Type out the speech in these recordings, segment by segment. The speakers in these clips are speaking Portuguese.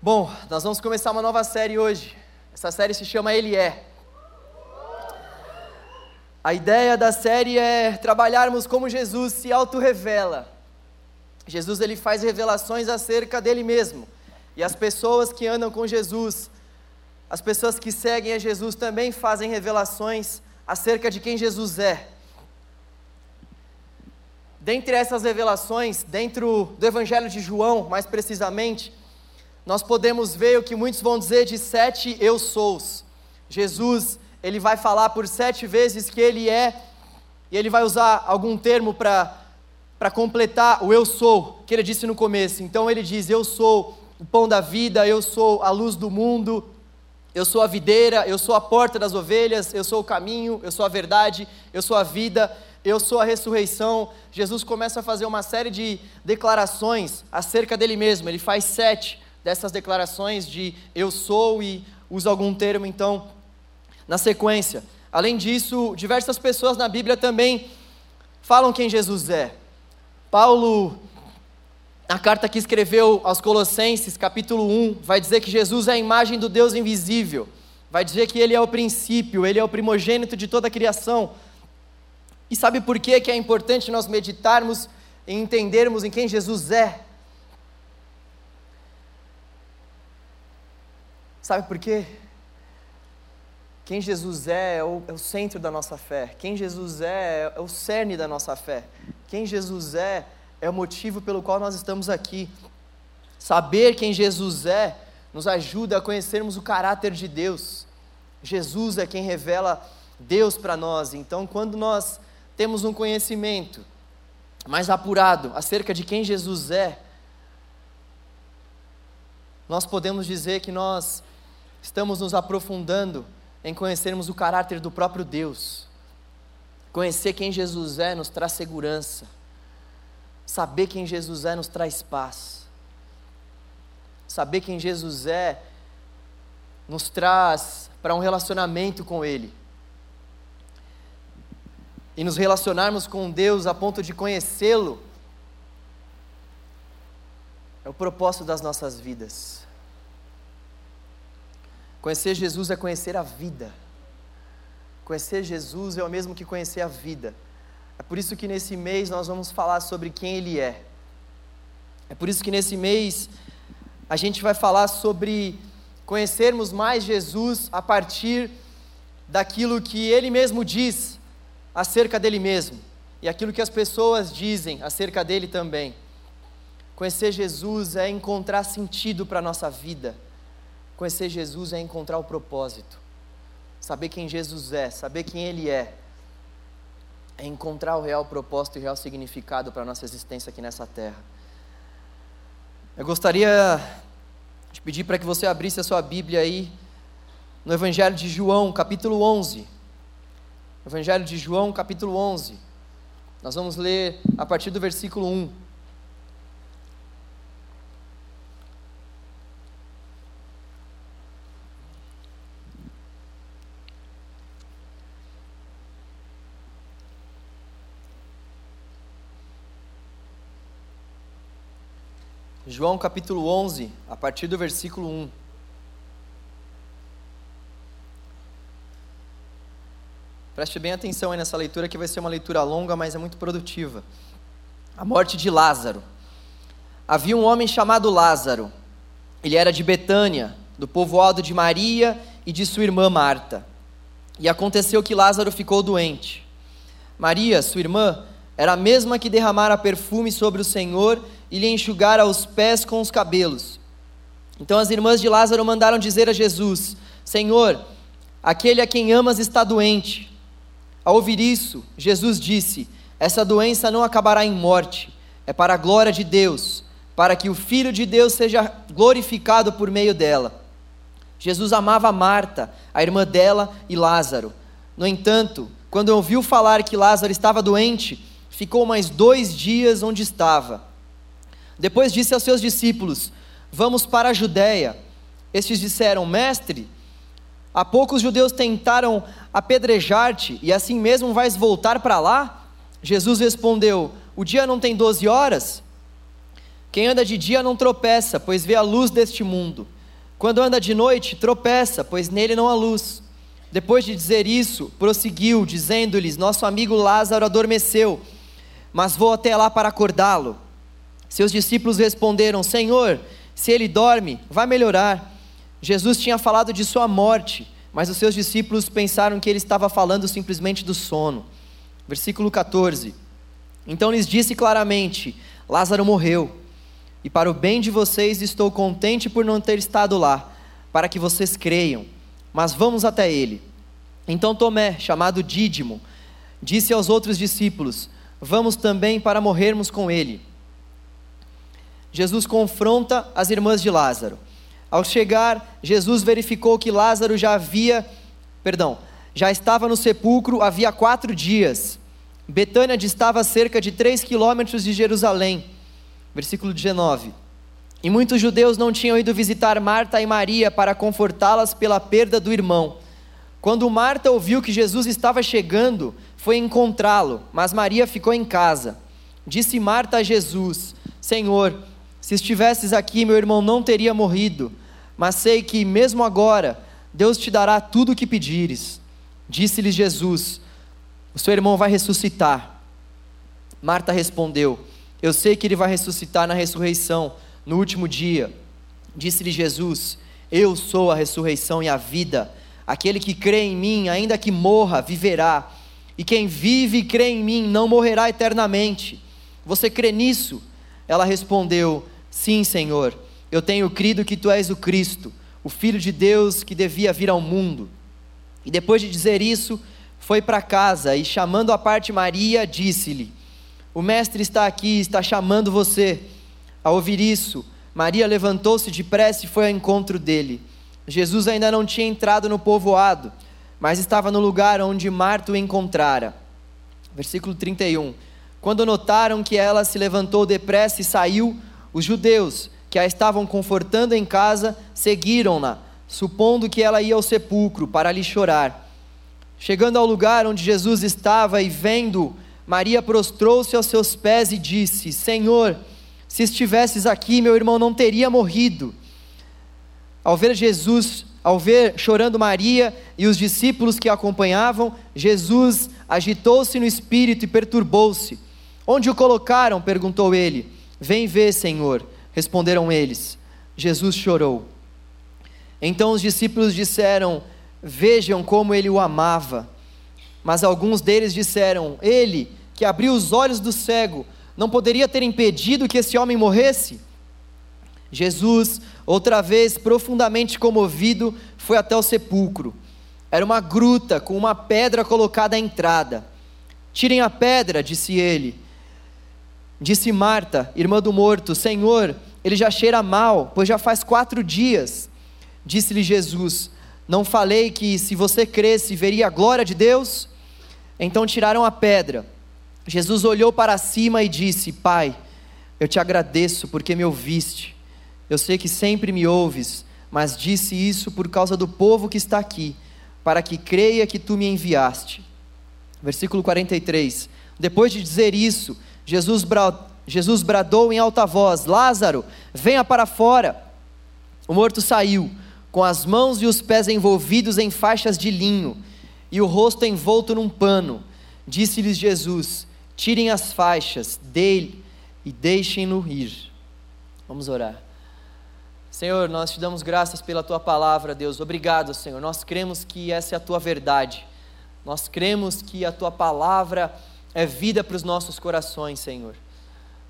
Bom, nós vamos começar uma nova série hoje. Essa série se chama Ele É. A ideia da série é trabalharmos como Jesus se auto-revela. Jesus ele faz revelações acerca dele mesmo. E as pessoas que andam com Jesus, as pessoas que seguem a Jesus também fazem revelações acerca de quem Jesus é. Dentre essas revelações, dentro do Evangelho de João, mais precisamente, nós podemos ver o que muitos vão dizer de sete eu sous. Jesus, ele vai falar por sete vezes que ele é, e ele vai usar algum termo para completar o eu sou, que ele disse no começo. Então ele diz: Eu sou o pão da vida, eu sou a luz do mundo, eu sou a videira, eu sou a porta das ovelhas, eu sou o caminho, eu sou a verdade, eu sou a vida, eu sou a ressurreição. Jesus começa a fazer uma série de declarações acerca dele mesmo. Ele faz sete dessas declarações de eu sou e usa algum termo então na sequência. Além disso, diversas pessoas na Bíblia também falam quem Jesus é. Paulo, na carta que escreveu aos Colossenses, capítulo 1, vai dizer que Jesus é a imagem do Deus invisível. Vai dizer que ele é o princípio, ele é o primogênito de toda a criação. E sabe por que, que é importante nós meditarmos e entendermos em quem Jesus é? Sabe por quê? Quem Jesus é é o, é o, centro da nossa fé. Quem Jesus é é o cerne da nossa fé. Quem Jesus é é o motivo pelo qual nós estamos aqui. Saber quem Jesus é nos ajuda a conhecermos o caráter de Deus. Jesus é quem revela Deus para nós. Então, quando nós temos um conhecimento mais apurado acerca de quem Jesus é, nós podemos dizer que nós estamos nos aprofundando em conhecermos o caráter do próprio Deus. Conhecer quem Jesus é nos traz segurança. Saber quem Jesus é nos traz paz. Saber quem Jesus é nos traz para um relacionamento com Ele. E nos relacionarmos com Deus a ponto de conhecê-lo é o propósito das nossas vidas. Conhecer Jesus é conhecer a vida. Conhecer Jesus é o mesmo que conhecer a vida. É por isso que nesse mês nós vamos falar sobre quem Ele é. É por isso que nesse mês a gente vai falar sobre conhecermos mais Jesus a partir daquilo que Ele mesmo diz acerca dele mesmo e aquilo que as pessoas dizem acerca dele também. Conhecer Jesus é encontrar sentido para a nossa vida Conhecer Jesus é encontrar o propósito. Saber quem Jesus é, saber quem Ele é, é encontrar o real propósito e o real significado para a nossa existência aqui nessa terra. Eu gostaria de pedir para que você abrisse a sua Bíblia aí no Evangelho de João, capítulo 11. Evangelho de João, capítulo 11. Nós vamos ler a partir do versículo 1. João capítulo 11, a partir do versículo 1. Preste bem atenção aí nessa leitura, que vai ser uma leitura longa, mas é muito produtiva. A morte de Lázaro. Havia um homem chamado Lázaro. Ele era de Betânia, do povoado de Maria e de sua irmã Marta. E aconteceu que Lázaro ficou doente. Maria, sua irmã, era a mesma que derramara perfume sobre o Senhor e lhe enxugara os pés com os cabelos. Então as irmãs de Lázaro mandaram dizer a Jesus: Senhor, aquele a quem amas está doente. Ao ouvir isso, Jesus disse: Essa doença não acabará em morte, é para a glória de Deus, para que o Filho de Deus seja glorificado por meio dela. Jesus amava Marta, a irmã dela, e Lázaro. No entanto, quando ouviu falar que Lázaro estava doente, ficou mais dois dias onde estava. Depois disse aos seus discípulos: Vamos para a Judéia. Estes disseram: Mestre, há pouco os judeus tentaram apedrejar-te e assim mesmo vais voltar para lá? Jesus respondeu: O dia não tem doze horas? Quem anda de dia não tropeça, pois vê a luz deste mundo. Quando anda de noite, tropeça, pois nele não há luz. Depois de dizer isso, prosseguiu, dizendo-lhes: Nosso amigo Lázaro adormeceu, mas vou até lá para acordá-lo. Seus discípulos responderam: Senhor, se ele dorme, vai melhorar. Jesus tinha falado de sua morte, mas os seus discípulos pensaram que ele estava falando simplesmente do sono. Versículo 14. Então lhes disse claramente: Lázaro morreu e para o bem de vocês estou contente por não ter estado lá, para que vocês creiam. Mas vamos até ele. Então Tomé, chamado Dídimo, disse aos outros discípulos: Vamos também para morrermos com ele. Jesus confronta as irmãs de Lázaro. Ao chegar, Jesus verificou que Lázaro já havia, perdão, já estava no sepulcro havia quatro dias. Betânia distava cerca de três quilômetros de Jerusalém versículo 19. E muitos judeus não tinham ido visitar Marta e Maria para confortá-las pela perda do irmão. Quando Marta ouviu que Jesus estava chegando, foi encontrá-lo, mas Maria ficou em casa. Disse Marta a Jesus: Senhor, se estivesses aqui, meu irmão não teria morrido, mas sei que, mesmo agora, Deus te dará tudo o que pedires. Disse-lhe Jesus: O seu irmão vai ressuscitar. Marta respondeu: eu sei que ele vai ressuscitar na ressurreição, no último dia. Disse-lhe Jesus: Eu sou a ressurreição e a vida. Aquele que crê em mim, ainda que morra, viverá. E quem vive e crê em mim não morrerá eternamente. Você crê nisso? Ela respondeu: Sim, Senhor. Eu tenho crido que tu és o Cristo, o Filho de Deus que devia vir ao mundo. E depois de dizer isso, foi para casa e, chamando a parte Maria, disse-lhe: o mestre está aqui, está chamando você. Ao ouvir isso, Maria levantou-se depressa e foi ao encontro dele. Jesus ainda não tinha entrado no povoado, mas estava no lugar onde Marta o encontrara. Versículo 31. Quando notaram que ela se levantou depressa e saiu, os judeus, que a estavam confortando em casa, seguiram-na, supondo que ela ia ao sepulcro para lhe chorar. Chegando ao lugar onde Jesus estava e vendo Maria prostrou-se aos seus pés e disse: Senhor, se estivesses aqui, meu irmão não teria morrido. Ao ver Jesus, ao ver chorando Maria e os discípulos que a acompanhavam, Jesus agitou-se no espírito e perturbou-se. Onde o colocaram? perguntou ele. Vem ver, Senhor, responderam eles. Jesus chorou. Então os discípulos disseram: Vejam como ele o amava. Mas alguns deles disseram: Ele, que abriu os olhos do cego, não poderia ter impedido que esse homem morresse? Jesus, outra vez profundamente comovido, foi até o sepulcro. Era uma gruta com uma pedra colocada à entrada. Tirem a pedra, disse ele. Disse Marta, irmã do morto: Senhor, ele já cheira mal, pois já faz quatro dias. Disse-lhe Jesus: Não falei que se você cresce veria a glória de Deus? Então tiraram a pedra. Jesus olhou para cima e disse: Pai, eu te agradeço porque me ouviste. Eu sei que sempre me ouves, mas disse isso por causa do povo que está aqui, para que creia que tu me enviaste. Versículo 43. Depois de dizer isso, Jesus, bra... Jesus bradou em alta voz: Lázaro, venha para fora. O morto saiu, com as mãos e os pés envolvidos em faixas de linho e o rosto envolto num pano. Disse-lhes Jesus: Tirem as faixas dele e deixem-no ir. Vamos orar. Senhor, nós te damos graças pela tua palavra, Deus. Obrigado, Senhor. Nós cremos que essa é a tua verdade. Nós cremos que a tua palavra é vida para os nossos corações, Senhor.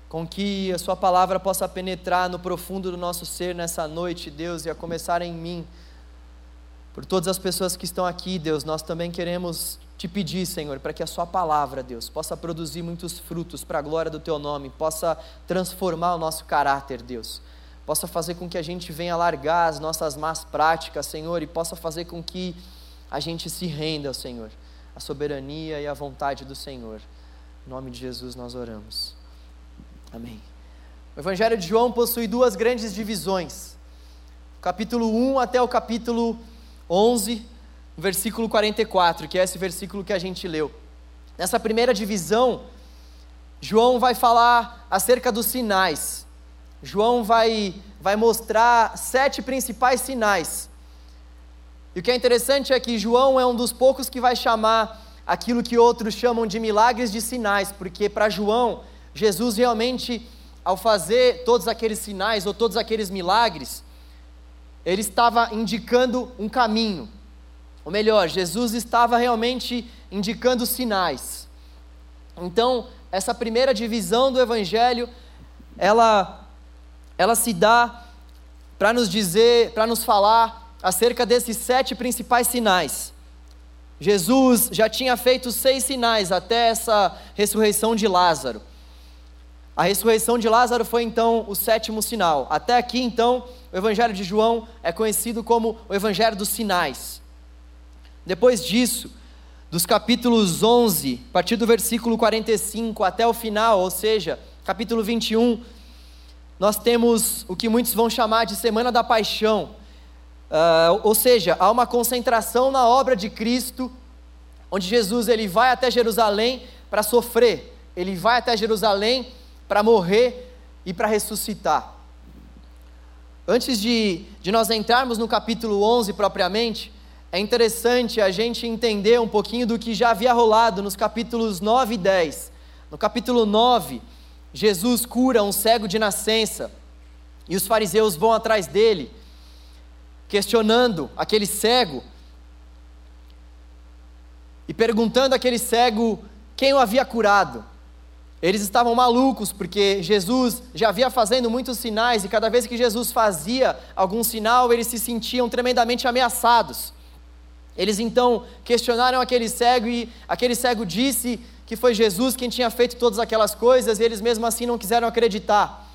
Com que a sua palavra possa penetrar no profundo do nosso ser nessa noite, Deus, e a começar em mim por todas as pessoas que estão aqui, Deus, nós também queremos te pedir, Senhor, para que a Sua palavra, Deus, possa produzir muitos frutos para a glória do Teu nome, possa transformar o nosso caráter, Deus, possa fazer com que a gente venha largar as nossas más práticas, Senhor, e possa fazer com que a gente se renda ao Senhor, a soberania e a vontade do Senhor. Em nome de Jesus nós oramos. Amém. O Evangelho de João possui duas grandes divisões, capítulo 1 até o capítulo 11, versículo 44, que é esse versículo que a gente leu. Nessa primeira divisão, João vai falar acerca dos sinais. João vai, vai mostrar sete principais sinais. E o que é interessante é que João é um dos poucos que vai chamar aquilo que outros chamam de milagres de sinais, porque para João, Jesus realmente, ao fazer todos aqueles sinais ou todos aqueles milagres, ele estava indicando um caminho. Ou melhor, Jesus estava realmente indicando sinais. Então, essa primeira divisão do evangelho, ela ela se dá para nos dizer, para nos falar acerca desses sete principais sinais. Jesus já tinha feito seis sinais até essa ressurreição de Lázaro. A ressurreição de Lázaro foi então o sétimo sinal. Até aqui, então, o Evangelho de João é conhecido como o Evangelho dos Sinais. Depois disso, dos capítulos 11, a partir do versículo 45 até o final, ou seja, capítulo 21, nós temos o que muitos vão chamar de Semana da Paixão. Uh, ou seja, há uma concentração na obra de Cristo, onde Jesus ele vai até Jerusalém para sofrer, ele vai até Jerusalém para morrer e para ressuscitar. Antes de, de nós entrarmos no capítulo 11 propriamente, é interessante a gente entender um pouquinho do que já havia rolado nos capítulos 9 e 10. No capítulo 9, Jesus cura um cego de nascença e os fariseus vão atrás dele, questionando aquele cego e perguntando àquele cego quem o havia curado. Eles estavam malucos porque Jesus já havia fazendo muitos sinais e cada vez que Jesus fazia algum sinal, eles se sentiam tremendamente ameaçados. Eles então questionaram aquele cego e aquele cego disse que foi Jesus quem tinha feito todas aquelas coisas e eles mesmo assim não quiseram acreditar.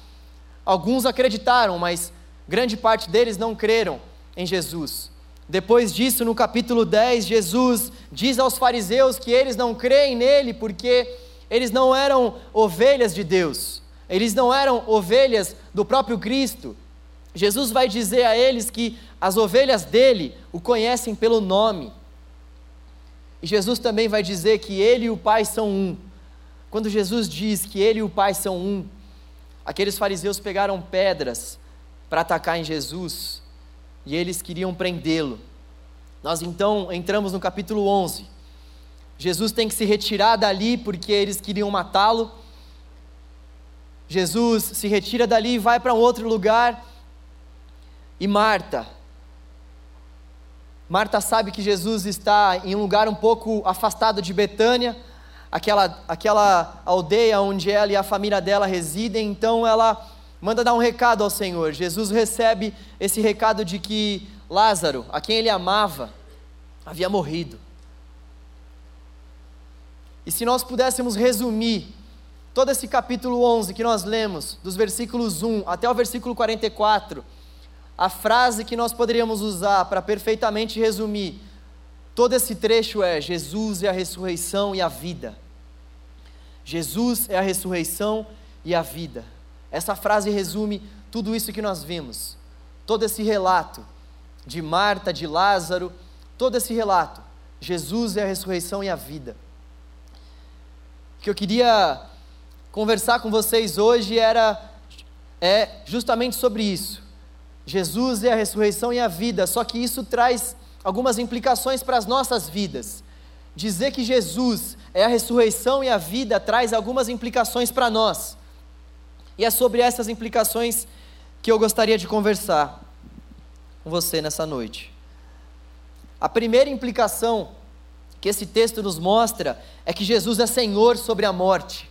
Alguns acreditaram, mas grande parte deles não creram em Jesus. Depois disso, no capítulo 10, Jesus diz aos fariseus que eles não creem nele porque eles não eram ovelhas de Deus, eles não eram ovelhas do próprio Cristo. Jesus vai dizer a eles que as ovelhas dele o conhecem pelo nome. E Jesus também vai dizer que ele e o Pai são um. Quando Jesus diz que ele e o Pai são um, aqueles fariseus pegaram pedras para atacar em Jesus e eles queriam prendê-lo. Nós então entramos no capítulo 11. Jesus tem que se retirar dali porque eles queriam matá-lo. Jesus se retira dali e vai para um outro lugar. E Marta, Marta sabe que Jesus está em um lugar um pouco afastado de Betânia, aquela, aquela aldeia onde ela e a família dela residem, então ela manda dar um recado ao Senhor. Jesus recebe esse recado de que Lázaro, a quem ele amava, havia morrido. E se nós pudéssemos resumir todo esse capítulo 11 que nós lemos, dos versículos 1 até o versículo 44, a frase que nós poderíamos usar para perfeitamente resumir todo esse trecho é: Jesus é a ressurreição e a vida. Jesus é a ressurreição e a vida. Essa frase resume tudo isso que nós vimos. Todo esse relato de Marta, de Lázaro, todo esse relato. Jesus é a ressurreição e a vida. O que eu queria conversar com vocês hoje era é justamente sobre isso. Jesus é a ressurreição e a vida, só que isso traz algumas implicações para as nossas vidas. Dizer que Jesus é a ressurreição e a vida traz algumas implicações para nós. E é sobre essas implicações que eu gostaria de conversar com você nessa noite. A primeira implicação que esse texto nos mostra é que Jesus é Senhor sobre a morte.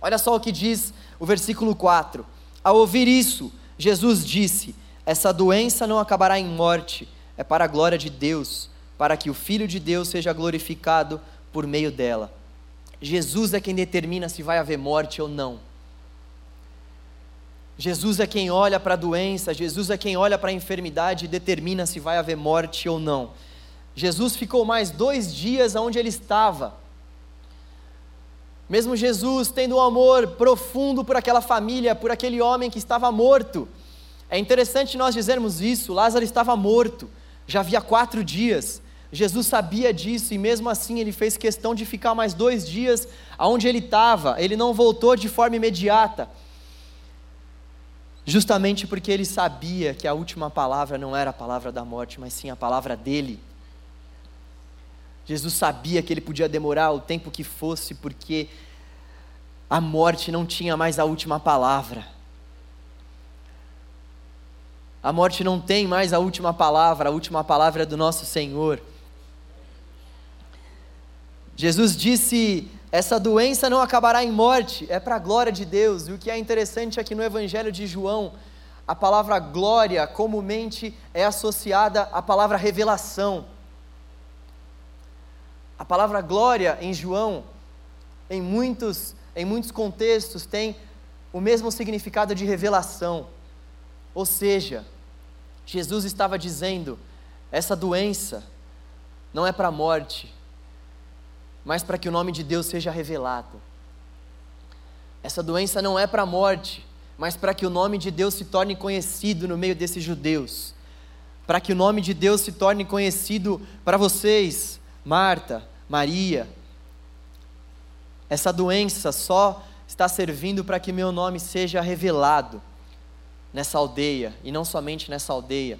Olha só o que diz o versículo 4. Ao ouvir isso, Jesus disse: Essa doença não acabará em morte, é para a glória de Deus, para que o Filho de Deus seja glorificado por meio dela. Jesus é quem determina se vai haver morte ou não. Jesus é quem olha para a doença, Jesus é quem olha para a enfermidade e determina se vai haver morte ou não. Jesus ficou mais dois dias onde ele estava. Mesmo Jesus tendo um amor profundo por aquela família, por aquele homem que estava morto. É interessante nós dizermos isso: Lázaro estava morto, já havia quatro dias. Jesus sabia disso e mesmo assim ele fez questão de ficar mais dois dias aonde ele estava. Ele não voltou de forma imediata. Justamente porque ele sabia que a última palavra não era a palavra da morte, mas sim a palavra dele. Jesus sabia que ele podia demorar o tempo que fosse, porque a morte não tinha mais a última palavra. A morte não tem mais a última palavra, a última palavra é do nosso Senhor. Jesus disse: essa doença não acabará em morte, é para a glória de Deus. E o que é interessante é que no Evangelho de João, a palavra glória comumente é associada à palavra revelação. A palavra glória em João, em muitos, em muitos contextos, tem o mesmo significado de revelação. Ou seja, Jesus estava dizendo: essa doença não é para a morte, mas para que o nome de Deus seja revelado. Essa doença não é para a morte, mas para que o nome de Deus se torne conhecido no meio desses judeus. Para que o nome de Deus se torne conhecido para vocês, Marta, Maria. Essa doença só está servindo para que meu nome seja revelado nessa aldeia, e não somente nessa aldeia,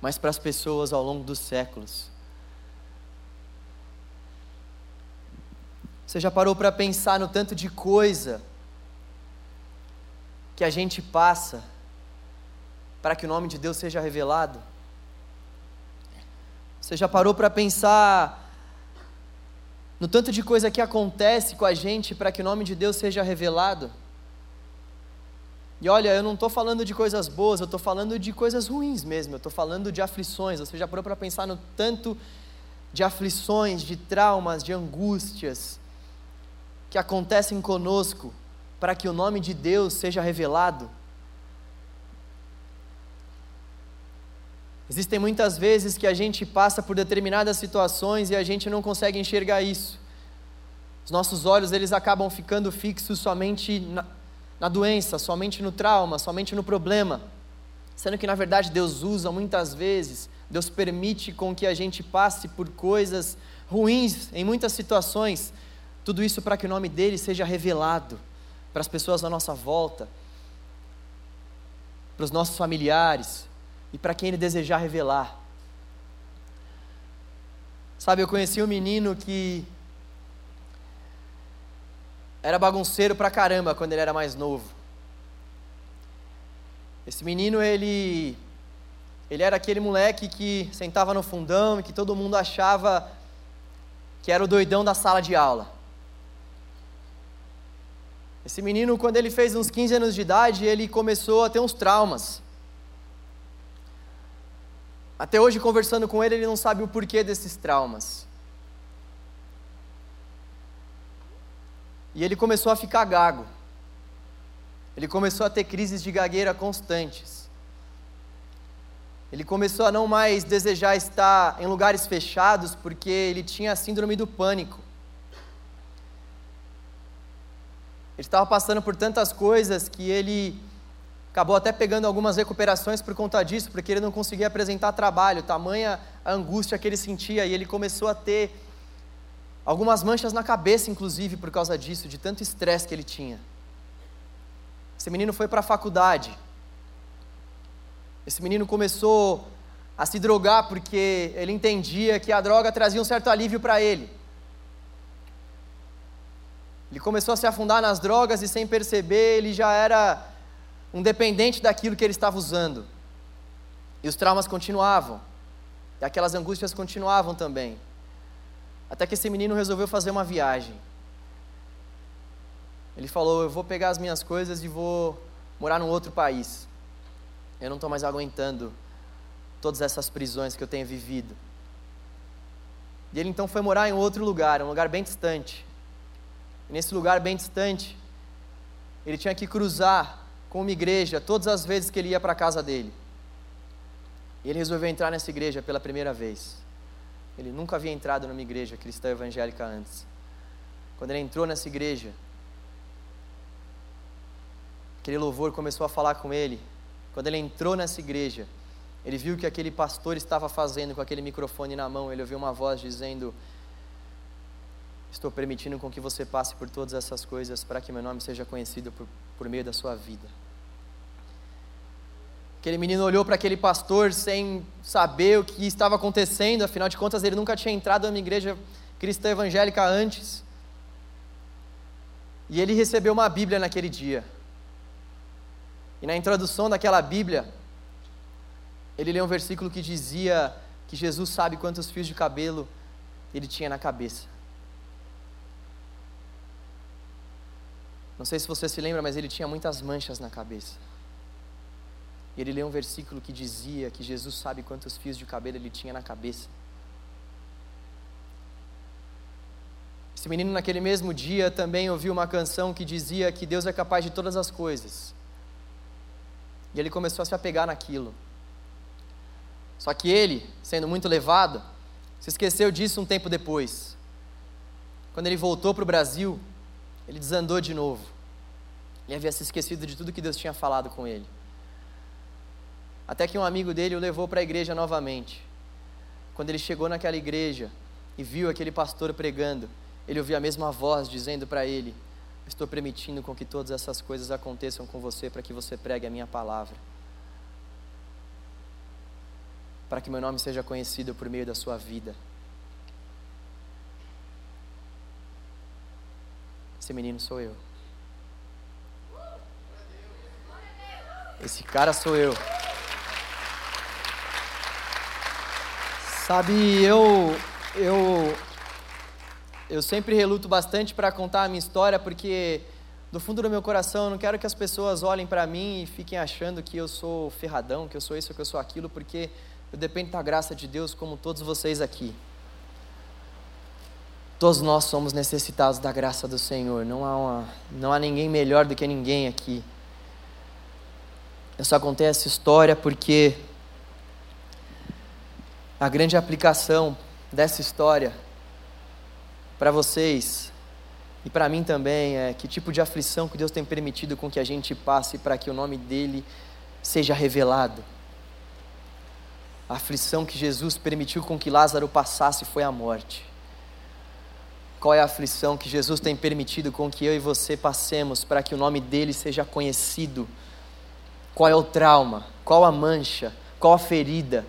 mas para as pessoas ao longo dos séculos. Você já parou para pensar no tanto de coisa que a gente passa para que o nome de Deus seja revelado? Você já parou para pensar no tanto de coisa que acontece com a gente para que o nome de Deus seja revelado? E olha, eu não estou falando de coisas boas, eu estou falando de coisas ruins mesmo, eu estou falando de aflições. Você já parou para pensar no tanto de aflições, de traumas, de angústias que acontecem conosco para que o nome de Deus seja revelado? Existem muitas vezes que a gente passa por determinadas situações e a gente não consegue enxergar isso. Os nossos olhos eles acabam ficando fixos somente na, na doença, somente no trauma, somente no problema. Sendo que na verdade Deus usa muitas vezes, Deus permite com que a gente passe por coisas ruins em muitas situações, tudo isso para que o nome dele seja revelado para as pessoas à nossa volta, para os nossos familiares e para quem ele desejar revelar. Sabe, eu conheci um menino que era bagunceiro pra caramba quando ele era mais novo. Esse menino, ele ele era aquele moleque que sentava no fundão e que todo mundo achava que era o doidão da sala de aula. Esse menino, quando ele fez uns 15 anos de idade, ele começou a ter uns traumas. Até hoje, conversando com ele, ele não sabe o porquê desses traumas. E ele começou a ficar gago. Ele começou a ter crises de gagueira constantes. Ele começou a não mais desejar estar em lugares fechados porque ele tinha a síndrome do pânico. Ele estava passando por tantas coisas que ele acabou até pegando algumas recuperações por conta disso, porque ele não conseguia apresentar trabalho, tamanha a angústia que ele sentia, e ele começou a ter Algumas manchas na cabeça, inclusive, por causa disso, de tanto estresse que ele tinha. Esse menino foi para a faculdade. Esse menino começou a se drogar porque ele entendia que a droga trazia um certo alívio para ele. Ele começou a se afundar nas drogas e, sem perceber, ele já era um dependente daquilo que ele estava usando. E os traumas continuavam. E aquelas angústias continuavam também. Até que esse menino resolveu fazer uma viagem. Ele falou: Eu vou pegar as minhas coisas e vou morar num outro país. Eu não estou mais aguentando todas essas prisões que eu tenho vivido. E ele então foi morar em outro lugar, um lugar bem distante. Nesse lugar bem distante, ele tinha que cruzar com uma igreja todas as vezes que ele ia para a casa dele. E ele resolveu entrar nessa igreja pela primeira vez. Ele nunca havia entrado numa igreja cristã evangélica antes. Quando ele entrou nessa igreja, aquele louvor começou a falar com ele. Quando ele entrou nessa igreja, ele viu que aquele pastor estava fazendo com aquele microfone na mão. Ele ouviu uma voz dizendo: Estou permitindo com que você passe por todas essas coisas para que meu nome seja conhecido por, por meio da sua vida. Aquele menino olhou para aquele pastor sem saber o que estava acontecendo, afinal de contas ele nunca tinha entrado numa igreja cristã evangélica antes. E ele recebeu uma Bíblia naquele dia. E na introdução daquela Bíblia, ele leu um versículo que dizia que Jesus sabe quantos fios de cabelo ele tinha na cabeça. Não sei se você se lembra, mas ele tinha muitas manchas na cabeça. E ele leu um versículo que dizia que Jesus sabe quantos fios de cabelo ele tinha na cabeça. Esse menino, naquele mesmo dia, também ouviu uma canção que dizia que Deus é capaz de todas as coisas. E ele começou a se apegar naquilo. Só que ele, sendo muito levado, se esqueceu disso um tempo depois. Quando ele voltou para o Brasil, ele desandou de novo. Ele havia se esquecido de tudo que Deus tinha falado com ele. Até que um amigo dele o levou para a igreja novamente. Quando ele chegou naquela igreja e viu aquele pastor pregando, ele ouviu a mesma voz dizendo para ele: Estou permitindo com que todas essas coisas aconteçam com você para que você pregue a minha palavra. Para que meu nome seja conhecido por meio da sua vida. Esse menino sou eu. Esse cara sou eu. Sabe, eu eu eu sempre reluto bastante para contar a minha história porque do fundo do meu coração eu não quero que as pessoas olhem para mim e fiquem achando que eu sou ferradão, que eu sou isso, que eu sou aquilo, porque eu dependo da graça de Deus como todos vocês aqui. Todos nós somos necessitados da graça do Senhor. Não há, uma, não há ninguém melhor do que ninguém aqui. Eu só contei essa história porque a grande aplicação dessa história para vocês e para mim também é que tipo de aflição que Deus tem permitido com que a gente passe para que o nome dele seja revelado. A aflição que Jesus permitiu com que Lázaro passasse foi a morte. Qual é a aflição que Jesus tem permitido com que eu e você passemos para que o nome dele seja conhecido? Qual é o trauma? Qual a mancha? Qual a ferida?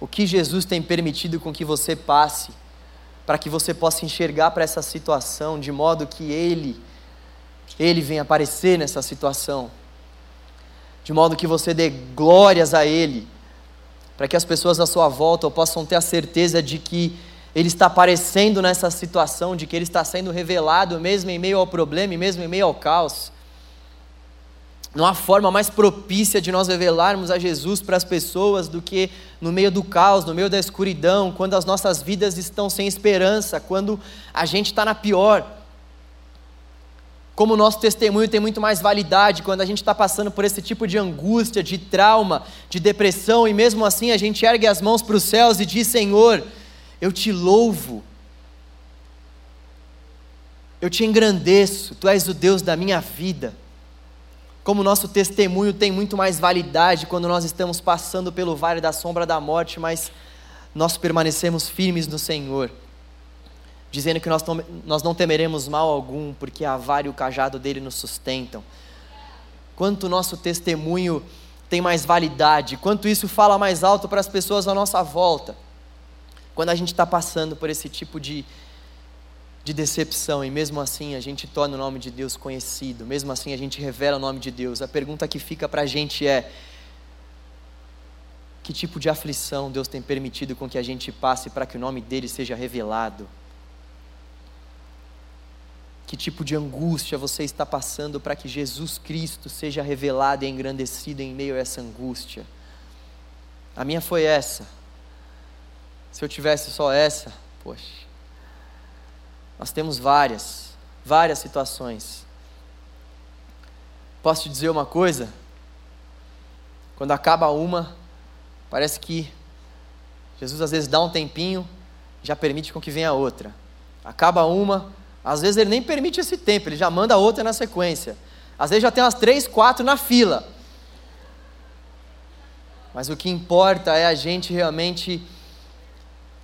o que Jesus tem permitido com que você passe, para que você possa enxergar para essa situação de modo que Ele, Ele venha aparecer nessa situação, de modo que você dê glórias a Ele, para que as pessoas à sua volta possam ter a certeza de que Ele está aparecendo nessa situação, de que Ele está sendo revelado mesmo em meio ao problema, mesmo em meio ao caos. Não há forma mais propícia de nós revelarmos a Jesus para as pessoas do que no meio do caos, no meio da escuridão, quando as nossas vidas estão sem esperança, quando a gente está na pior. Como o nosso testemunho tem muito mais validade quando a gente está passando por esse tipo de angústia, de trauma, de depressão, e mesmo assim a gente ergue as mãos para os céus e diz: Senhor, eu te louvo, eu te engrandeço, tu és o Deus da minha vida como nosso testemunho tem muito mais validade quando nós estamos passando pelo vale da sombra da morte, mas nós permanecemos firmes no Senhor, dizendo que nós não, nós não temeremos mal algum, porque a vara e o cajado dele nos sustentam. Quanto nosso testemunho tem mais validade, quanto isso fala mais alto para as pessoas à nossa volta, quando a gente está passando por esse tipo de de decepção e mesmo assim a gente torna o nome de Deus conhecido, mesmo assim a gente revela o nome de Deus. A pergunta que fica para a gente é: que tipo de aflição Deus tem permitido com que a gente passe para que o nome dele seja revelado? Que tipo de angústia você está passando para que Jesus Cristo seja revelado e engrandecido em meio a essa angústia? A minha foi essa. Se eu tivesse só essa, poxa. Nós temos várias, várias situações. Posso te dizer uma coisa? Quando acaba uma, parece que Jesus às vezes dá um tempinho, já permite com que venha outra. Acaba uma, às vezes ele nem permite esse tempo, ele já manda outra na sequência. Às vezes já tem umas três, quatro na fila. Mas o que importa é a gente realmente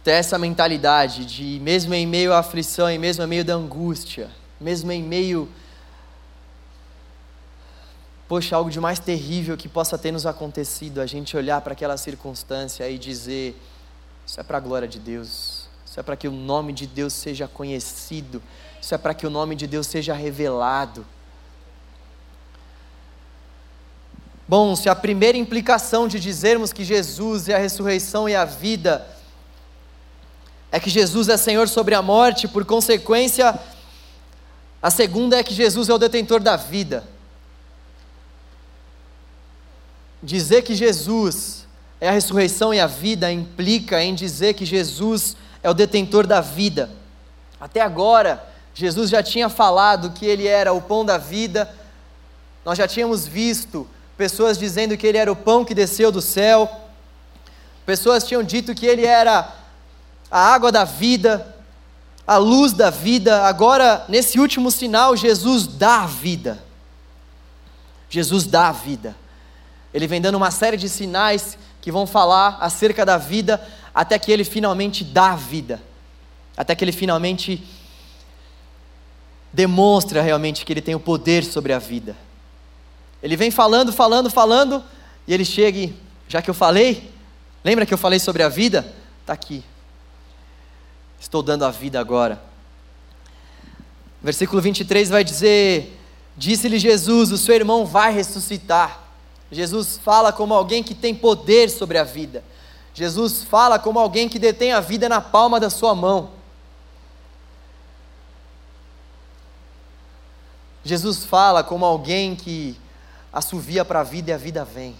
ter essa mentalidade de, mesmo em meio à aflição, e mesmo em meio da angústia, mesmo em meio poxa, algo de mais terrível que possa ter nos acontecido, a gente olhar para aquela circunstância e dizer: Isso é para a glória de Deus, isso é para que o nome de Deus seja conhecido, isso é para que o nome de Deus seja revelado. Bom, se a primeira implicação de dizermos que Jesus é a ressurreição e a vida é que Jesus é Senhor sobre a morte, por consequência, a segunda é que Jesus é o detentor da vida. Dizer que Jesus é a ressurreição e a vida implica em dizer que Jesus é o detentor da vida. Até agora, Jesus já tinha falado que ele era o pão da vida, nós já tínhamos visto pessoas dizendo que ele era o pão que desceu do céu, pessoas tinham dito que ele era a água da vida, a luz da vida. Agora, nesse último sinal, Jesus dá a vida. Jesus dá a vida. Ele vem dando uma série de sinais que vão falar acerca da vida, até que ele finalmente dá a vida, até que ele finalmente demonstra realmente que ele tem o poder sobre a vida. Ele vem falando, falando, falando, e ele chega e, já que eu falei, lembra que eu falei sobre a vida? Está aqui. Estou dando a vida agora. Versículo 23 vai dizer: Disse-lhe Jesus: O seu irmão vai ressuscitar. Jesus fala como alguém que tem poder sobre a vida. Jesus fala como alguém que detém a vida na palma da sua mão. Jesus fala como alguém que assovia para a vida e a vida vem.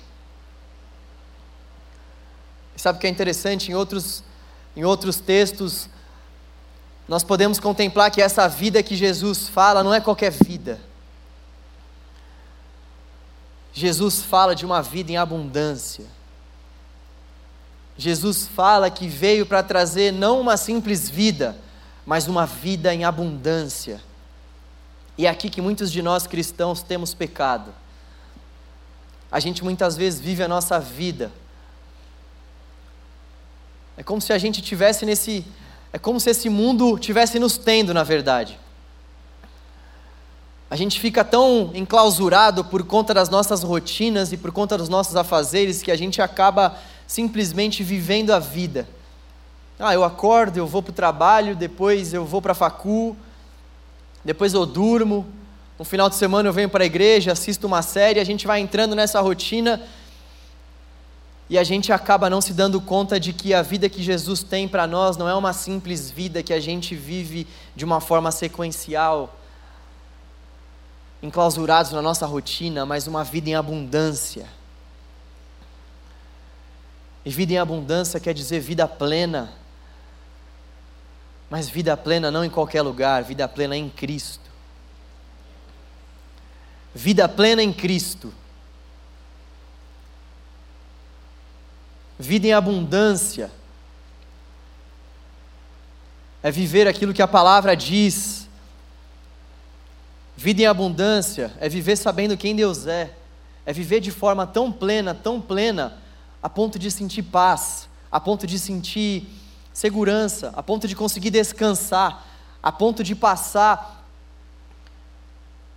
sabe o que é interessante? Em outros, em outros textos, nós podemos contemplar que essa vida que Jesus fala não é qualquer vida. Jesus fala de uma vida em abundância. Jesus fala que veio para trazer não uma simples vida, mas uma vida em abundância. E é aqui que muitos de nós cristãos temos pecado a gente muitas vezes vive a nossa vida. É como se a gente tivesse nesse. É como se esse mundo tivesse nos tendo, na verdade. A gente fica tão enclausurado por conta das nossas rotinas e por conta dos nossos afazeres que a gente acaba simplesmente vivendo a vida. Ah, eu acordo, eu vou para o trabalho, depois eu vou para a facu, depois eu durmo, no final de semana eu venho para a igreja, assisto uma série, a gente vai entrando nessa rotina e a gente acaba não se dando conta de que a vida que Jesus tem para nós não é uma simples vida que a gente vive de uma forma sequencial, enclausurados na nossa rotina, mas uma vida em abundância. E vida em abundância quer dizer vida plena. Mas vida plena não em qualquer lugar, vida plena em Cristo vida plena em Cristo, vida em abundância, é viver aquilo que a palavra diz. Vida em abundância é viver sabendo quem Deus é, é viver de forma tão plena, tão plena, a ponto de sentir paz, a ponto de sentir segurança, a ponto de conseguir descansar, a ponto de passar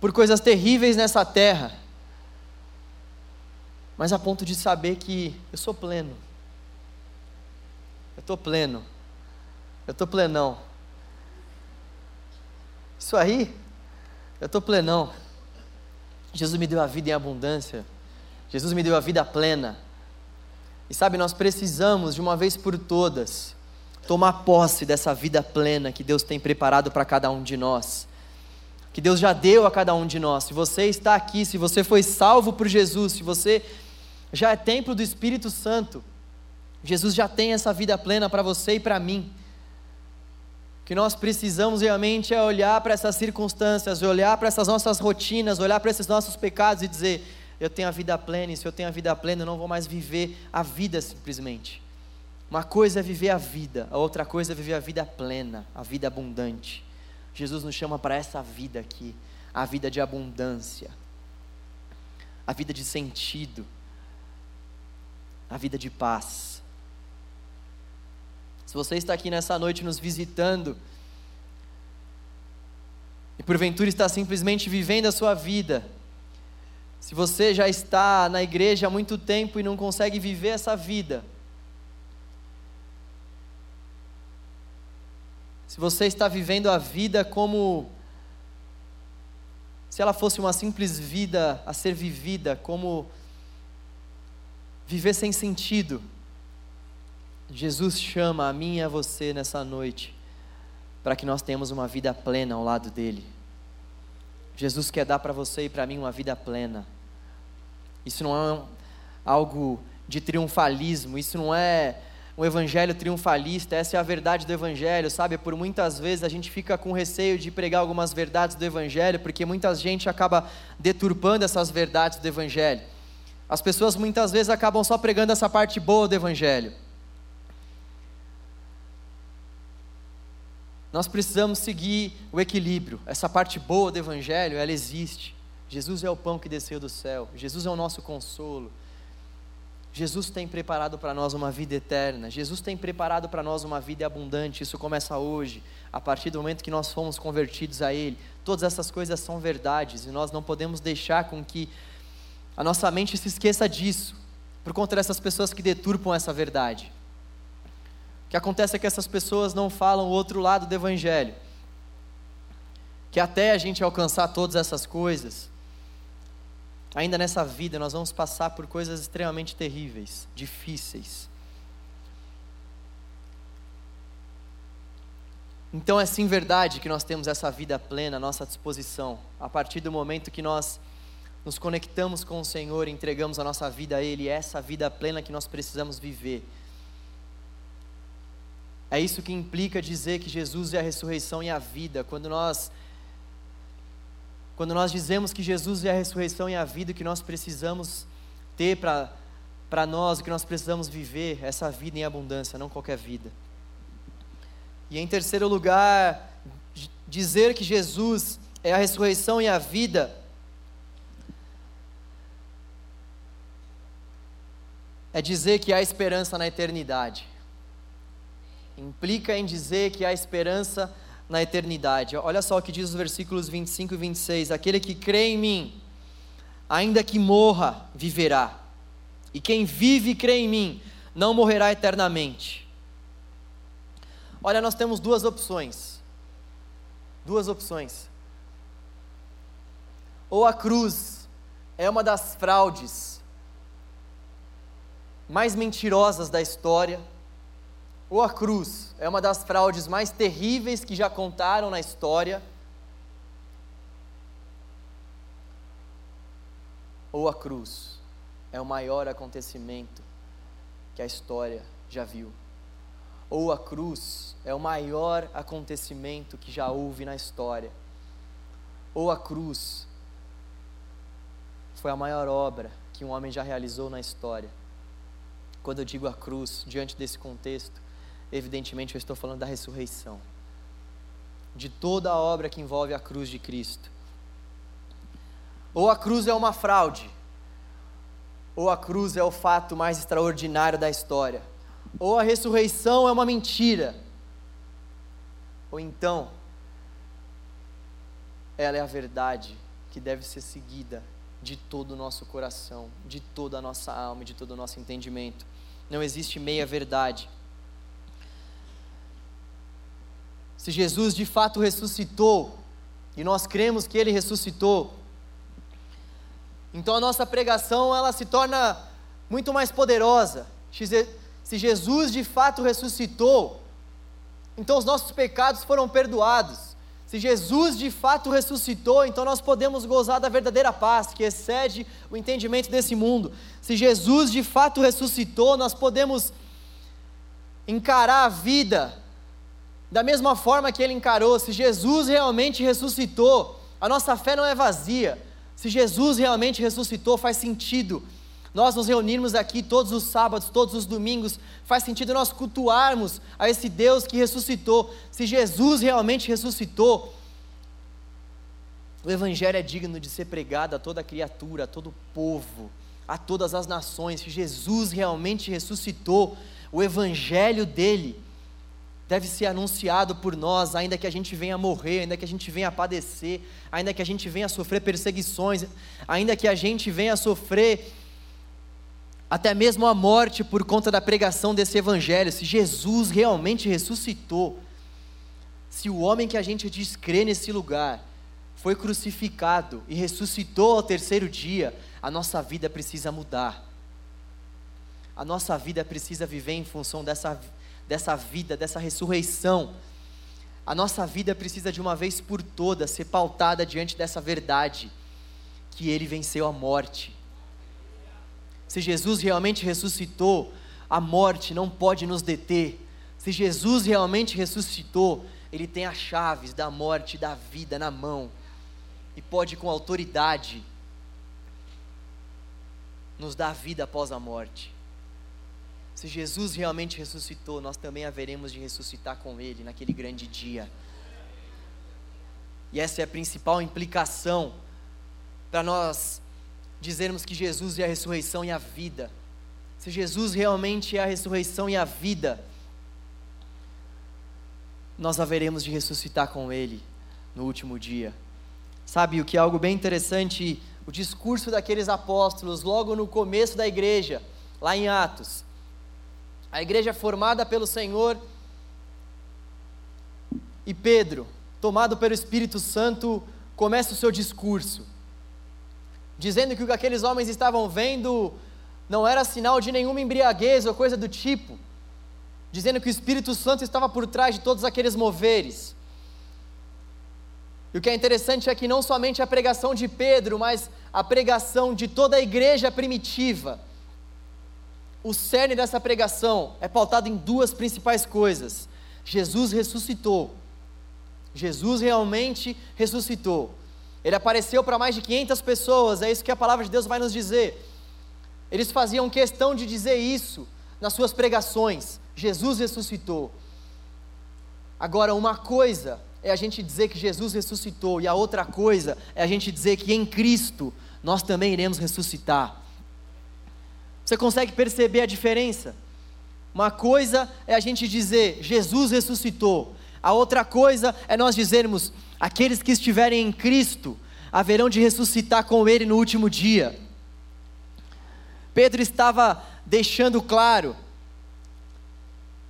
por coisas terríveis nessa terra, mas a ponto de saber que eu sou pleno. Eu estou pleno. Eu estou plenão. Isso aí, eu estou plenão. Jesus me deu a vida em abundância. Jesus me deu a vida plena. E sabe, nós precisamos, de uma vez por todas, tomar posse dessa vida plena que Deus tem preparado para cada um de nós que Deus já deu a cada um de nós. Se você está aqui, se você foi salvo por Jesus, se você já é templo do Espírito Santo, Jesus já tem essa vida plena para você e para mim. O que nós precisamos realmente é olhar para essas circunstâncias, olhar para essas nossas rotinas, olhar para esses nossos pecados e dizer: eu tenho a vida plena, e se eu tenho a vida plena, eu não vou mais viver a vida simplesmente. Uma coisa é viver a vida, a outra coisa é viver a vida plena, a vida abundante. Jesus nos chama para essa vida aqui, a vida de abundância, a vida de sentido, a vida de paz. Se você está aqui nessa noite nos visitando, e porventura está simplesmente vivendo a sua vida, Se você já está na igreja há muito tempo e não consegue viver essa vida, se você está vivendo a vida como se ela fosse uma simples vida a ser vivida, como viver sem sentido, Jesus chama a mim e a você nessa noite para que nós tenhamos uma vida plena ao lado dele. Jesus quer dar para você e para mim uma vida plena. Isso não é algo de triunfalismo, isso não é um evangelho triunfalista, essa é a verdade do evangelho, sabe? Por muitas vezes a gente fica com receio de pregar algumas verdades do evangelho, porque muita gente acaba deturpando essas verdades do evangelho. As pessoas muitas vezes acabam só pregando essa parte boa do evangelho. Nós precisamos seguir o equilíbrio. Essa parte boa do Evangelho, ela existe. Jesus é o pão que desceu do céu. Jesus é o nosso consolo. Jesus tem preparado para nós uma vida eterna. Jesus tem preparado para nós uma vida abundante. Isso começa hoje, a partir do momento que nós fomos convertidos a Ele. Todas essas coisas são verdades e nós não podemos deixar com que a nossa mente se esqueça disso, por conta dessas pessoas que deturpam essa verdade. O que acontece é que essas pessoas não falam o outro lado do Evangelho. Que até a gente alcançar todas essas coisas, ainda nessa vida nós vamos passar por coisas extremamente terríveis, difíceis. Então é sim verdade que nós temos essa vida plena à nossa disposição, a partir do momento que nós nos conectamos com o Senhor entregamos a nossa vida a Ele, é essa vida plena que nós precisamos viver. É isso que implica dizer que Jesus é a ressurreição e a vida. Quando nós quando nós dizemos que Jesus é a ressurreição e a vida, que nós precisamos ter para nós, o que nós precisamos viver, essa vida em abundância, não qualquer vida. E em terceiro lugar, dizer que Jesus é a ressurreição e a vida é dizer que há esperança na eternidade implica em dizer que há esperança na eternidade. Olha só o que diz os versículos 25 e 26: Aquele que crê em mim, ainda que morra, viverá. E quem vive e crê em mim, não morrerá eternamente. Olha, nós temos duas opções. Duas opções. Ou a cruz é uma das fraudes mais mentirosas da história ou a cruz é uma das fraudes mais terríveis que já contaram na história. Ou a cruz é o maior acontecimento que a história já viu. Ou a cruz é o maior acontecimento que já houve na história. Ou a cruz foi a maior obra que um homem já realizou na história. Quando eu digo a cruz, diante desse contexto, evidentemente eu estou falando da ressurreição, de toda a obra que envolve a cruz de Cristo. Ou a cruz é uma fraude, ou a cruz é o fato mais extraordinário da história, ou a ressurreição é uma mentira, ou então ela é a verdade que deve ser seguida de todo o nosso coração, de toda a nossa alma, de todo o nosso entendimento. Não existe meia verdade. Se Jesus de fato ressuscitou, e nós cremos que ele ressuscitou, então a nossa pregação ela se torna muito mais poderosa. Se Jesus de fato ressuscitou, então os nossos pecados foram perdoados. Se Jesus de fato ressuscitou, então nós podemos gozar da verdadeira paz que excede o entendimento desse mundo. Se Jesus de fato ressuscitou, nós podemos encarar a vida da mesma forma que ele encarou, se Jesus realmente ressuscitou, a nossa fé não é vazia. Se Jesus realmente ressuscitou, faz sentido. Nós nos reunirmos aqui todos os sábados, todos os domingos, faz sentido nós cultuarmos a esse Deus que ressuscitou. Se Jesus realmente ressuscitou, o Evangelho é digno de ser pregado a toda criatura, a todo povo, a todas as nações. Se Jesus realmente ressuscitou, o Evangelho dele deve ser anunciado por nós, ainda que a gente venha morrer, ainda que a gente venha padecer, ainda que a gente venha sofrer perseguições, ainda que a gente venha sofrer até mesmo a morte por conta da pregação desse evangelho. Se Jesus realmente ressuscitou, se o homem que a gente diz nesse lugar foi crucificado e ressuscitou ao terceiro dia, a nossa vida precisa mudar. A nossa vida precisa viver em função dessa dessa vida, dessa ressurreição. A nossa vida precisa de uma vez por todas ser pautada diante dessa verdade, que ele venceu a morte. Se Jesus realmente ressuscitou, a morte não pode nos deter. Se Jesus realmente ressuscitou, ele tem as chaves da morte e da vida na mão e pode com autoridade nos dar vida após a morte. Se Jesus realmente ressuscitou, nós também haveremos de ressuscitar com Ele naquele grande dia. E essa é a principal implicação para nós dizermos que Jesus é a ressurreição e a vida. Se Jesus realmente é a ressurreição e a vida, nós haveremos de ressuscitar com Ele no último dia. Sabe o que é algo bem interessante? O discurso daqueles apóstolos logo no começo da igreja, lá em Atos. A igreja formada pelo Senhor e Pedro, tomado pelo Espírito Santo, começa o seu discurso, dizendo que o que aqueles homens estavam vendo não era sinal de nenhuma embriaguez ou coisa do tipo, dizendo que o Espírito Santo estava por trás de todos aqueles moveres. E o que é interessante é que não somente a pregação de Pedro, mas a pregação de toda a igreja primitiva, o cerne dessa pregação é pautado em duas principais coisas: Jesus ressuscitou. Jesus realmente ressuscitou. Ele apareceu para mais de 500 pessoas, é isso que a palavra de Deus vai nos dizer. Eles faziam questão de dizer isso nas suas pregações: Jesus ressuscitou. Agora, uma coisa é a gente dizer que Jesus ressuscitou, e a outra coisa é a gente dizer que em Cristo nós também iremos ressuscitar. Você consegue perceber a diferença? Uma coisa é a gente dizer Jesus ressuscitou, a outra coisa é nós dizermos aqueles que estiverem em Cristo haverão de ressuscitar com Ele no último dia. Pedro estava deixando claro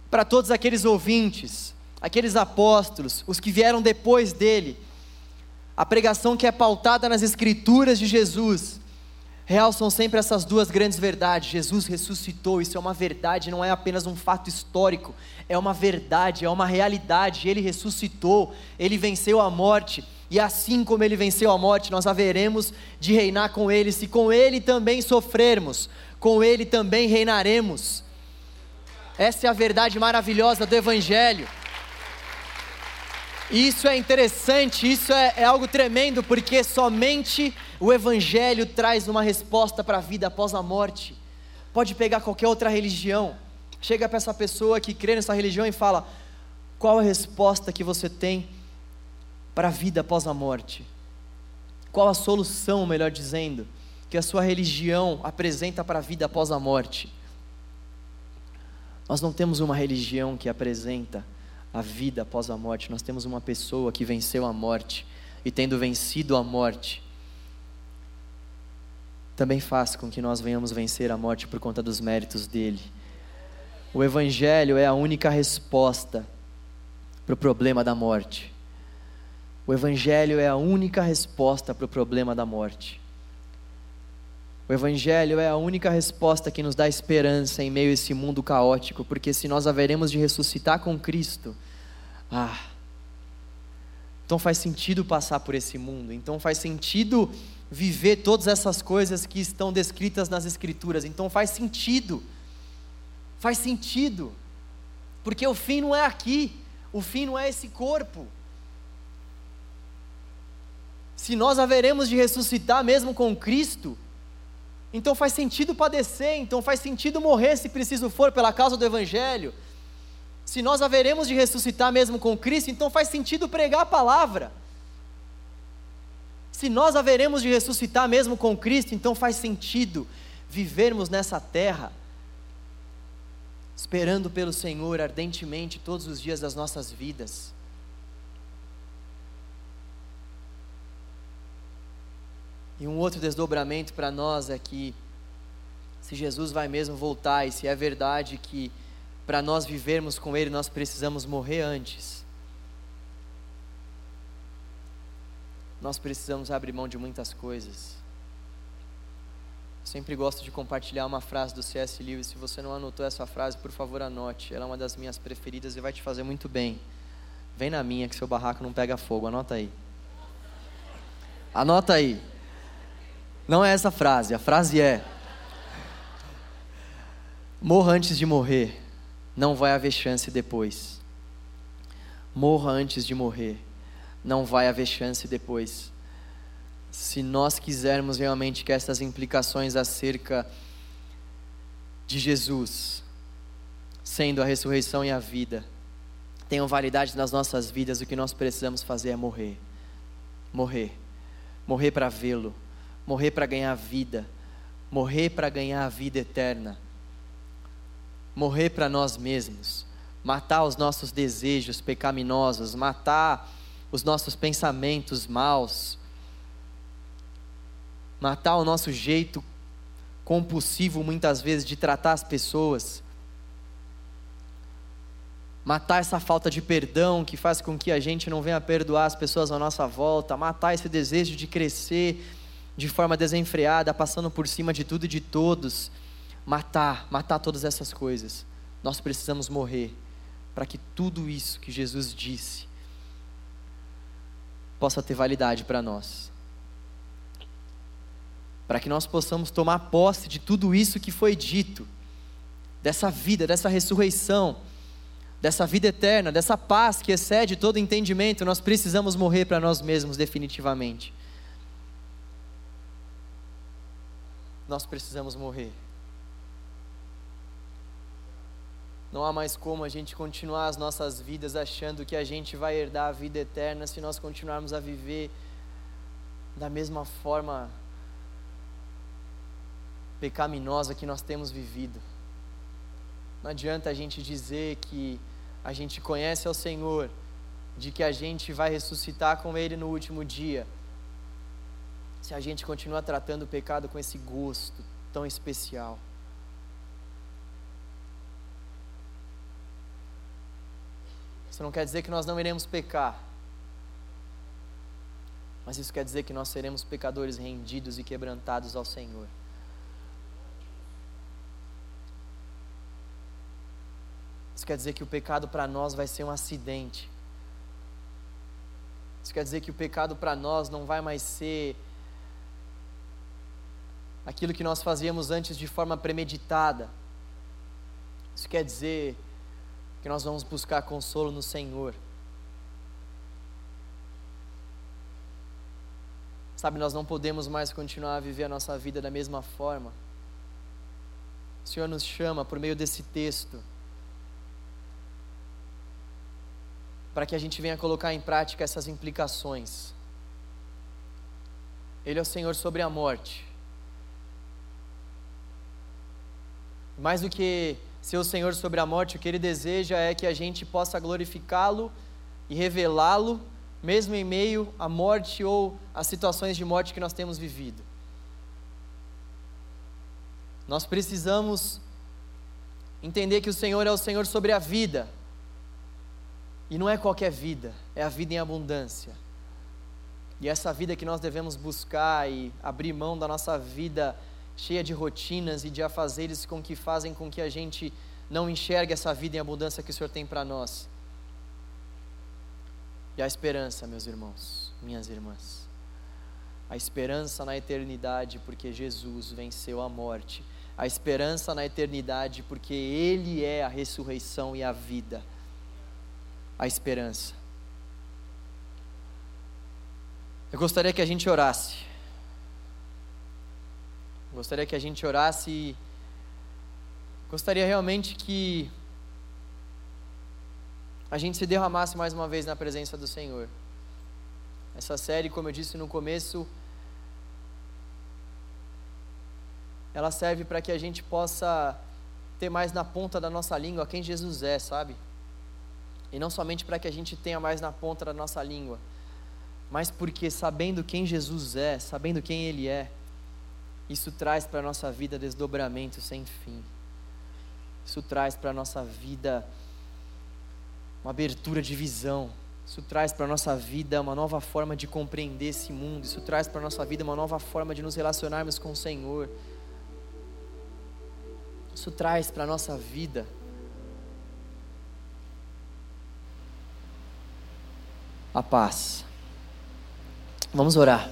para todos aqueles ouvintes, aqueles apóstolos, os que vieram depois dele, a pregação que é pautada nas Escrituras de Jesus, realçam sempre essas duas grandes verdades. Jesus ressuscitou, isso é uma verdade, não é apenas um fato histórico, é uma verdade, é uma realidade. Ele ressuscitou, ele venceu a morte, e assim como ele venceu a morte, nós haveremos de reinar com ele. Se com ele também sofrermos, com ele também reinaremos. Essa é a verdade maravilhosa do Evangelho. Isso é interessante, isso é, é, algo tremendo, porque somente o Evangelho traz uma resposta para a vida após a morte. Pode pegar qualquer outra religião, chega para essa pessoa que crê nessa religião e fala: qual a resposta que você tem para a vida após a morte? Qual a solução, melhor dizendo, que a sua religião apresenta para a vida após a morte? Nós não temos uma religião que apresenta a vida após a morte. Nós temos uma pessoa que venceu a morte e, tendo vencido a morte, também faz com que nós venhamos vencer a morte por conta dos méritos dele. O Evangelho é a única resposta para o problema da morte. O Evangelho é a única resposta para o problema da morte. O Evangelho é a única resposta que nos dá esperança em meio a esse mundo caótico, porque se nós haveremos de ressuscitar com Cristo, ah, então faz sentido passar por esse mundo, então faz sentido viver todas essas coisas que estão descritas nas Escrituras, então faz sentido, faz sentido, porque o fim não é aqui, o fim não é esse corpo. Se nós haveremos de ressuscitar mesmo com Cristo, então faz sentido padecer, então faz sentido morrer se preciso for pela causa do Evangelho. Se nós haveremos de ressuscitar mesmo com Cristo, então faz sentido pregar a palavra. Se nós haveremos de ressuscitar mesmo com Cristo, então faz sentido vivermos nessa terra esperando pelo Senhor ardentemente todos os dias das nossas vidas. E um outro desdobramento para nós é que, se Jesus vai mesmo voltar, e se é verdade que para nós vivermos com Ele nós precisamos morrer antes, nós precisamos abrir mão de muitas coisas. Sempre gosto de compartilhar uma frase do C.S. Lewis. Se você não anotou essa frase, por favor anote. Ela é uma das minhas preferidas e vai te fazer muito bem. Vem na minha que seu barraco não pega fogo. Anota aí. Anota aí. Não é essa frase. A frase é: Morra antes de morrer. Não vai haver chance depois. Morra antes de morrer. Não vai haver chance depois se nós quisermos realmente que essas implicações acerca de Jesus, sendo a ressurreição e a vida, tenham validade nas nossas vidas, o que nós precisamos fazer é morrer. Morrer. Morrer para vê-lo. Morrer para ganhar vida. Morrer para ganhar a vida eterna. Morrer para nós mesmos. Matar os nossos desejos pecaminosos. Matar os nossos pensamentos maus matar o nosso jeito compulsivo muitas vezes de tratar as pessoas, matar essa falta de perdão que faz com que a gente não venha perdoar as pessoas à nossa volta, matar esse desejo de crescer de forma desenfreada, passando por cima de tudo e de todos, matar, matar todas essas coisas. Nós precisamos morrer para que tudo isso que Jesus disse possa ter validade para nós para que nós possamos tomar posse de tudo isso que foi dito, dessa vida, dessa ressurreição, dessa vida eterna, dessa paz que excede todo entendimento, nós precisamos morrer para nós mesmos definitivamente. Nós precisamos morrer. Não há mais como a gente continuar as nossas vidas achando que a gente vai herdar a vida eterna se nós continuarmos a viver da mesma forma pecaminosa que nós temos vivido. Não adianta a gente dizer que a gente conhece ao Senhor, de que a gente vai ressuscitar com Ele no último dia, se a gente continua tratando o pecado com esse gosto tão especial. Isso não quer dizer que nós não iremos pecar, mas isso quer dizer que nós seremos pecadores rendidos e quebrantados ao Senhor. Isso quer dizer que o pecado para nós vai ser um acidente. Isso quer dizer que o pecado para nós não vai mais ser aquilo que nós fazíamos antes de forma premeditada. Isso quer dizer que nós vamos buscar consolo no Senhor. Sabe, nós não podemos mais continuar a viver a nossa vida da mesma forma. O Senhor nos chama por meio desse texto para que a gente venha colocar em prática essas implicações. Ele é o Senhor sobre a morte. Mais do que ser o Senhor sobre a morte, o que Ele deseja é que a gente possa glorificá-lo e revelá-lo, mesmo em meio à morte ou às situações de morte que nós temos vivido. Nós precisamos entender que o Senhor é o Senhor sobre a vida, e não é qualquer vida, é a vida em abundância. E essa vida que nós devemos buscar e abrir mão da nossa vida cheia de rotinas e de afazeres com que fazem com que a gente não enxergue essa vida em abundância que o Senhor tem para nós. E a esperança, meus irmãos, minhas irmãs. A esperança na eternidade, porque Jesus venceu a morte. A esperança na eternidade, porque Ele é a ressurreição e a vida a esperança. Eu gostaria que a gente orasse. Gostaria que a gente orasse e gostaria realmente que a gente se derramasse mais uma vez na presença do Senhor. Essa série, como eu disse no começo, ela serve para que a gente possa ter mais na ponta da nossa língua quem Jesus é, sabe? E não somente para que a gente tenha mais na ponta da nossa língua, mas porque sabendo quem Jesus é, sabendo quem Ele é, isso traz para a nossa vida desdobramento sem fim. Isso traz para a nossa vida uma abertura de visão. Isso traz para a nossa vida uma nova forma de compreender esse mundo. Isso traz para a nossa vida uma nova forma de nos relacionarmos com o Senhor. Isso traz para a nossa vida a paz. Vamos orar.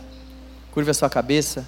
Curva a sua cabeça.